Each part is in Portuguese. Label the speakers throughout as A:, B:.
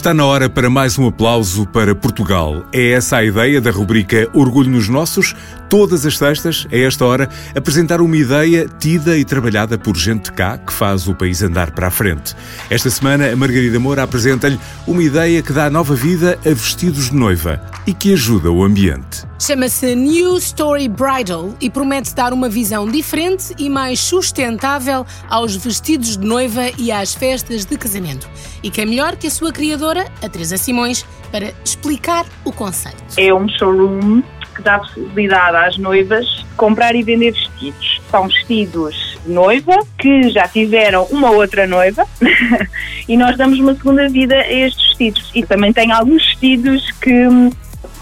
A: Está na hora para mais um aplauso para Portugal. É essa a ideia da rubrica Orgulho nos Nossos. Todas as sextas, a esta hora, apresentar uma ideia tida e trabalhada por gente de cá que faz o país andar para a frente. Esta semana, a Margarida Moura apresenta-lhe uma ideia que dá nova vida a vestidos de noiva e que ajuda o ambiente.
B: Chama-se New Story Bridal e promete dar uma visão diferente e mais sustentável aos vestidos de noiva e às festas de casamento. E quem melhor que a sua criadora, a Teresa Simões, para explicar o conceito.
C: É um showroom que dá possibilidade às noivas comprar e vender vestidos. São vestidos de noiva que já tiveram uma outra noiva e nós damos uma segunda vida a estes vestidos. E também tem alguns vestidos que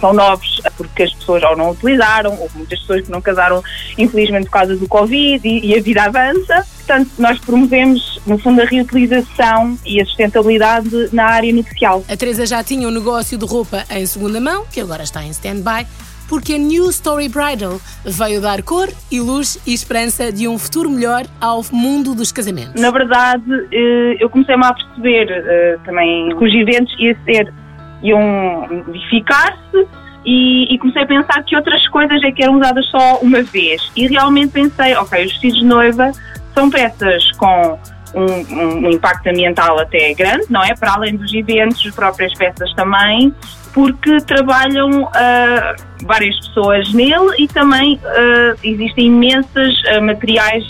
C: são novos porque as pessoas ou não utilizaram, ou muitas pessoas que não casaram, infelizmente, por causa do Covid e, e a vida avança. Portanto, nós promovemos, no fundo, a reutilização e a sustentabilidade na área nupcial.
B: A Teresa já tinha um negócio de roupa em segunda mão, que agora está em stand-by, porque a New Story Bridal veio dar cor e luz e esperança de um futuro melhor ao mundo dos casamentos.
C: Na verdade, eh, eu comecei-me a perceber eh, também que os eventos ia ser iam modificar-se e, e, comecei a pensar que outras coisas é que eram usadas só uma vez. E realmente pensei, ok, os vestidos de noiva são peças com um, um, impacto ambiental até grande, não é? Para além dos eventos, as próprias peças também, porque trabalham uh, várias pessoas nele e também uh, existem imensas uh, materiais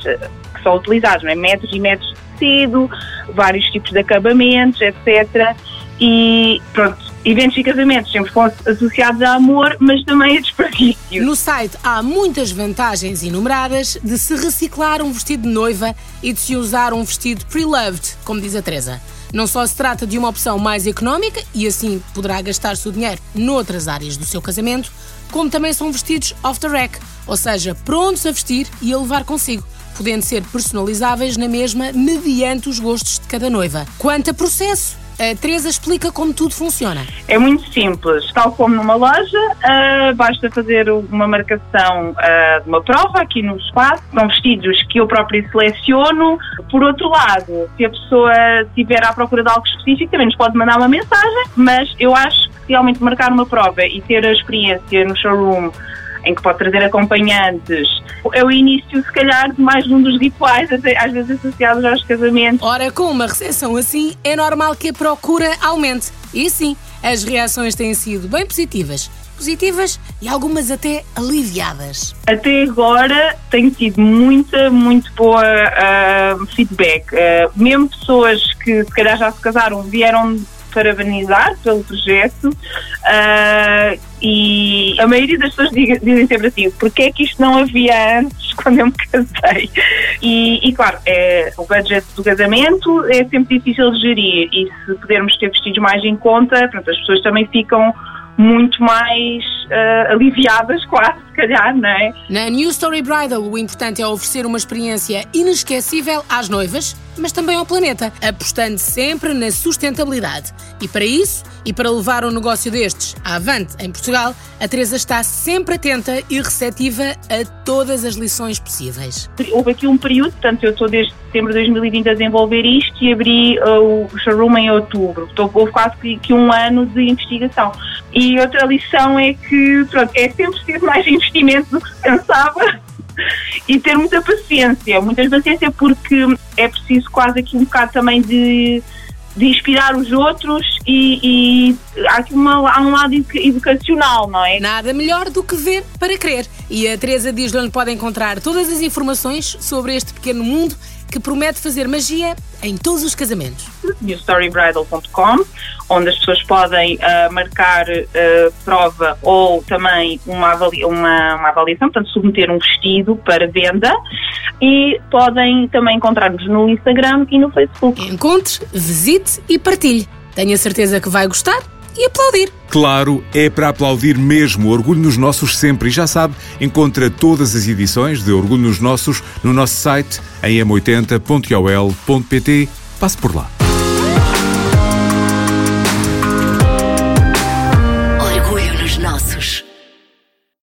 C: que são utilizados, não é? Metros e metros de tecido, vários tipos de acabamentos, etc. E pronto, eventos e casamentos sempre foram associados a amor, mas também a desperdício.
B: No site há muitas vantagens enumeradas de se reciclar um vestido de noiva e de se usar um vestido pre-loved, como diz a Teresa. Não só se trata de uma opção mais económica e assim poderá gastar-se o dinheiro noutras áreas do seu casamento, como também são vestidos off the rack, ou seja, prontos a vestir e a levar consigo podendo ser personalizáveis na mesma mediante os gostos de cada noiva. Quanto a processo, a Teresa explica como tudo funciona.
C: É muito simples. Tal como numa loja, uh, basta fazer uma marcação uh, de uma prova aqui no espaço. São vestidos que eu próprio seleciono. Por outro lado, se a pessoa estiver à procura de algo específico, também nos pode mandar uma mensagem. Mas eu acho que realmente marcar uma prova e ter a experiência no showroom em que pode trazer acompanhantes. É o início, se calhar, de mais um dos rituais, às vezes associados aos casamentos.
B: Ora, com uma recepção assim, é normal que a procura aumente. E sim, as reações têm sido bem positivas. Positivas e algumas até aliviadas.
C: Até agora tem tido muita, muito boa uh, feedback. Uh, mesmo pessoas que se calhar já se casaram vieram parabenizar pelo projeto uh, e a maioria das pessoas dizem sempre assim, porque é que isto não havia antes quando eu me casei? E, e claro, é, o budget do casamento é sempre difícil de gerir e se pudermos ter vestidos mais em conta, pronto, as pessoas também ficam muito mais uh, aliviadas, quase, se calhar, não é?
B: Na New Story Bridal, o importante é oferecer uma experiência inesquecível às noivas, mas também ao planeta, apostando sempre na sustentabilidade. E para isso, e para levar um negócio destes avante em Portugal, a Teresa está sempre atenta e receptiva a todas as lições possíveis.
C: Houve aqui um período, portanto, eu estou desde setembro de 2020 a desenvolver isto e abri uh, o showroom em outubro. Então, houve quase que um ano de investigação. E outra lição é que pronto, é sempre ter mais investimento do que se pensava e ter muita paciência, muita paciência porque é preciso quase aqui um bocado também de, de inspirar os outros e, e há aqui uma, há um lado educacional, não é?
B: Nada melhor do que ver para crer. E a Teresa diz onde pode encontrar todas as informações sobre este pequeno mundo que promete fazer magia em todos os casamentos.
C: newstorybridal.com, onde as pessoas podem uh, marcar uh, prova ou também uma, avalia, uma, uma, avaliação, portanto, submeter um vestido para venda e podem também encontrar-nos no Instagram e no Facebook.
B: Encontre, visite e partilhe. Tenho a certeza que vai gostar e aplaudir.
A: Claro, é para aplaudir mesmo. Orgulho nos Nossos sempre. E já sabe, encontra todas as edições de Orgulho nos Nossos no nosso site em m80.ol.pt. Passe por lá.